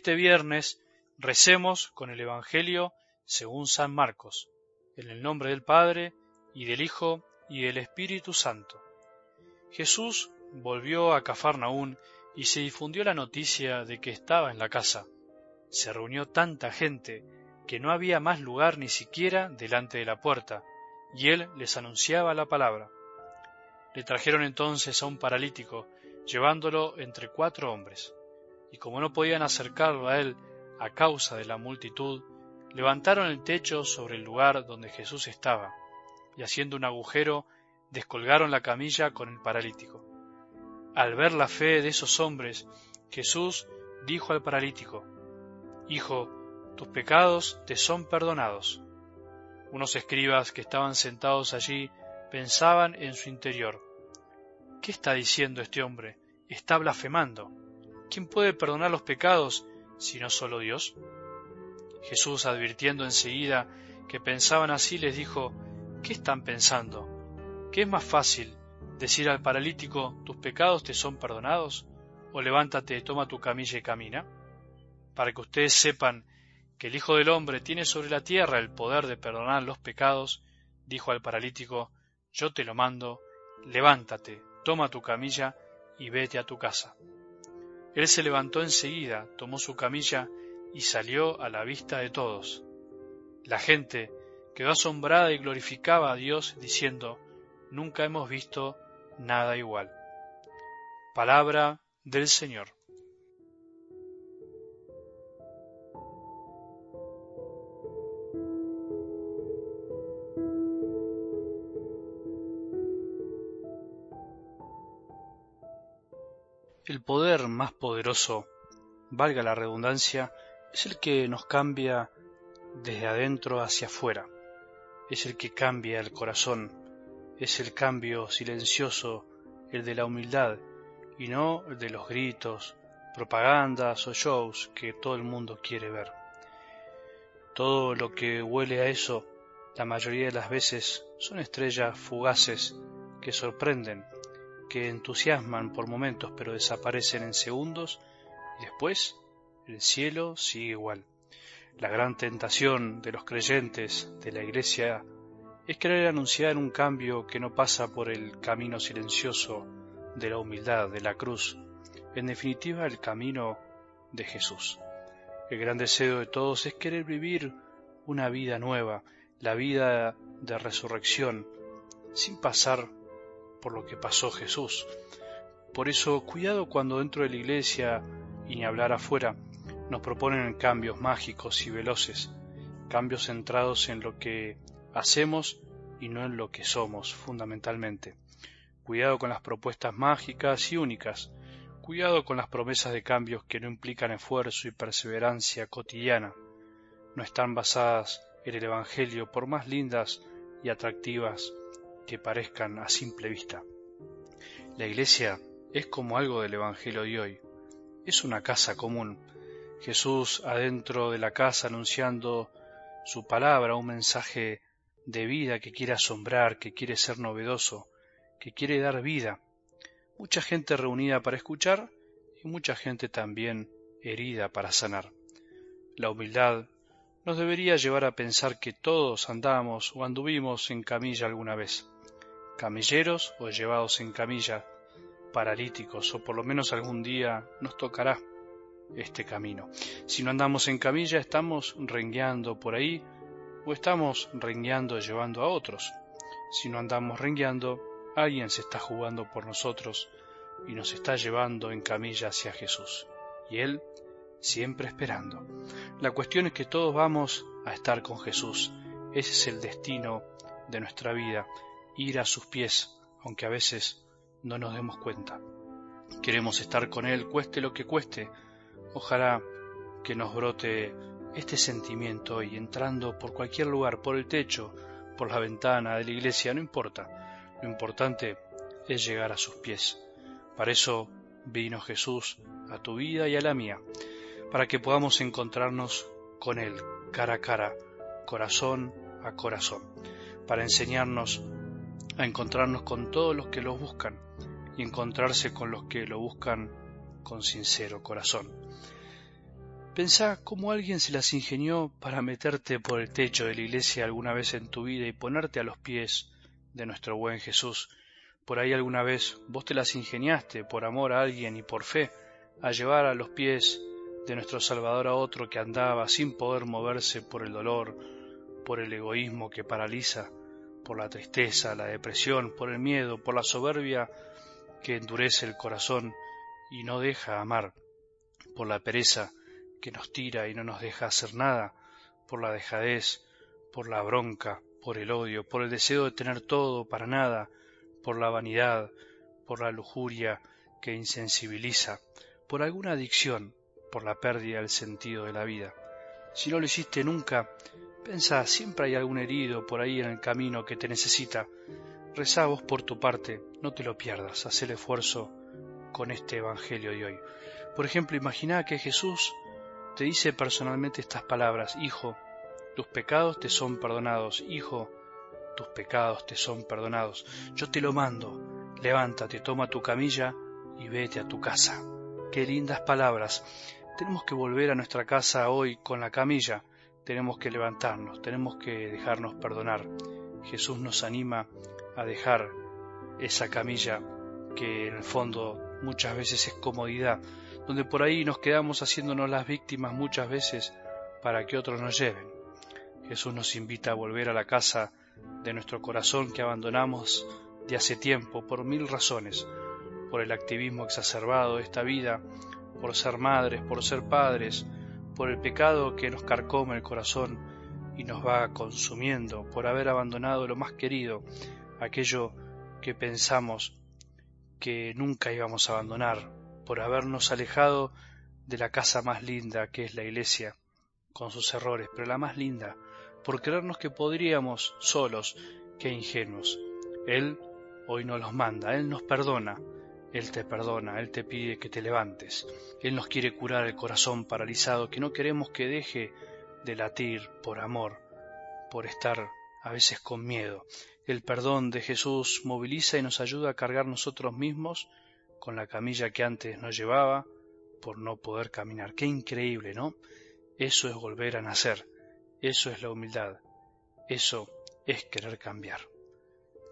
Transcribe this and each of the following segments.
este viernes recemos con el Evangelio según San Marcos, en el nombre del Padre, y del Hijo, y del Espíritu Santo. Jesús volvió a Cafarnaún y se difundió la noticia de que estaba en la casa. Se reunió tanta gente que no había más lugar ni siquiera delante de la puerta, y él les anunciaba la palabra. Le trajeron entonces a un paralítico, llevándolo entre cuatro hombres, y como no podían acercarlo a él a causa de la multitud, levantaron el techo sobre el lugar donde Jesús estaba, y haciendo un agujero, descolgaron la camilla con el paralítico. Al ver la fe de esos hombres, Jesús dijo al paralítico, Hijo, tus pecados te son perdonados. Unos escribas que estaban sentados allí pensaban en su interior, ¿qué está diciendo este hombre? Está blasfemando. ¿Quién puede perdonar los pecados si no solo Dios? Jesús, advirtiendo enseguida que pensaban así, les dijo, ¿qué están pensando? ¿Qué es más fácil decir al paralítico, tus pecados te son perdonados? ¿O levántate, toma tu camilla y camina? Para que ustedes sepan que el Hijo del Hombre tiene sobre la tierra el poder de perdonar los pecados, dijo al paralítico, yo te lo mando, levántate, toma tu camilla y vete a tu casa. Él se levantó enseguida, tomó su camilla y salió a la vista de todos. La gente quedó asombrada y glorificaba a Dios diciendo, nunca hemos visto nada igual. Palabra del Señor. El poder más poderoso, valga la redundancia, es el que nos cambia desde adentro hacia afuera, es el que cambia el corazón, es el cambio silencioso, el de la humildad, y no el de los gritos, propagandas o shows que todo el mundo quiere ver. Todo lo que huele a eso, la mayoría de las veces, son estrellas fugaces que sorprenden que entusiasman por momentos pero desaparecen en segundos y después el cielo sigue igual. La gran tentación de los creyentes de la Iglesia es querer anunciar un cambio que no pasa por el camino silencioso de la humildad, de la cruz, en definitiva el camino de Jesús. El gran deseo de todos es querer vivir una vida nueva, la vida de resurrección, sin pasar por lo que pasó Jesús. Por eso, cuidado cuando dentro de la iglesia, y ni hablar afuera, nos proponen cambios mágicos y veloces, cambios centrados en lo que hacemos y no en lo que somos, fundamentalmente. Cuidado con las propuestas mágicas y únicas. Cuidado con las promesas de cambios que no implican esfuerzo y perseverancia cotidiana. No están basadas en el Evangelio, por más lindas y atractivas que parezcan a simple vista. La iglesia es como algo del Evangelio de hoy. Es una casa común. Jesús adentro de la casa anunciando su palabra, un mensaje de vida que quiere asombrar, que quiere ser novedoso, que quiere dar vida. Mucha gente reunida para escuchar y mucha gente también herida para sanar. La humildad nos debería llevar a pensar que todos andamos o anduvimos en camilla alguna vez camilleros o llevados en camilla, paralíticos, o por lo menos algún día nos tocará este camino. Si no andamos en camilla, estamos rengueando por ahí o estamos rengueando llevando a otros. Si no andamos rengueando, alguien se está jugando por nosotros y nos está llevando en camilla hacia Jesús. Y Él siempre esperando. La cuestión es que todos vamos a estar con Jesús. Ese es el destino de nuestra vida ir a sus pies, aunque a veces no nos demos cuenta. Queremos estar con Él, cueste lo que cueste. Ojalá que nos brote este sentimiento hoy, entrando por cualquier lugar, por el techo, por la ventana de la iglesia, no importa. Lo importante es llegar a sus pies. Para eso vino Jesús a tu vida y a la mía, para que podamos encontrarnos con Él cara a cara, corazón a corazón, para enseñarnos a encontrarnos con todos los que lo buscan y encontrarse con los que lo buscan con sincero corazón. Pensá cómo alguien se las ingenió para meterte por el techo de la iglesia alguna vez en tu vida y ponerte a los pies de nuestro buen Jesús. Por ahí alguna vez vos te las ingeniaste por amor a alguien y por fe a llevar a los pies de nuestro Salvador a otro que andaba sin poder moverse por el dolor, por el egoísmo que paraliza, por la tristeza, la depresión, por el miedo, por la soberbia que endurece el corazón y no deja amar, por la pereza que nos tira y no nos deja hacer nada, por la dejadez, por la bronca, por el odio, por el deseo de tener todo para nada, por la vanidad, por la lujuria que insensibiliza, por alguna adicción, por la pérdida del sentido de la vida. Si no lo hiciste nunca, pensá, siempre hay algún herido por ahí en el camino que te necesita. Rezá vos por tu parte, no te lo pierdas, haz el esfuerzo con este Evangelio de hoy. Por ejemplo, imagina que Jesús te dice personalmente estas palabras, Hijo, tus pecados te son perdonados, Hijo, tus pecados te son perdonados. Yo te lo mando, levántate, toma tu camilla y vete a tu casa. Qué lindas palabras. Tenemos que volver a nuestra casa hoy con la camilla, tenemos que levantarnos, tenemos que dejarnos perdonar. Jesús nos anima a dejar esa camilla que en el fondo muchas veces es comodidad, donde por ahí nos quedamos haciéndonos las víctimas muchas veces para que otros nos lleven. Jesús nos invita a volver a la casa de nuestro corazón que abandonamos de hace tiempo por mil razones, por el activismo exacerbado de esta vida, por ser madres, por ser padres, por el pecado que nos carcome el corazón y nos va consumiendo, por haber abandonado lo más querido, aquello que pensamos que nunca íbamos a abandonar, por habernos alejado de la casa más linda que es la iglesia, con sus errores, pero la más linda, por creernos que podríamos solos, que ingenuos. Él hoy nos los manda, Él nos perdona, Él te perdona, Él te pide que te levantes, Él nos quiere curar el corazón paralizado, que no queremos que deje de latir por amor, por estar a veces con miedo. El perdón de Jesús moviliza y nos ayuda a cargar nosotros mismos con la camilla que antes nos llevaba por no poder caminar. Qué increíble, ¿no? Eso es volver a nacer, eso es la humildad, eso es querer cambiar.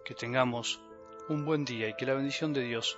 Que tengamos un buen día y que la bendición de Dios,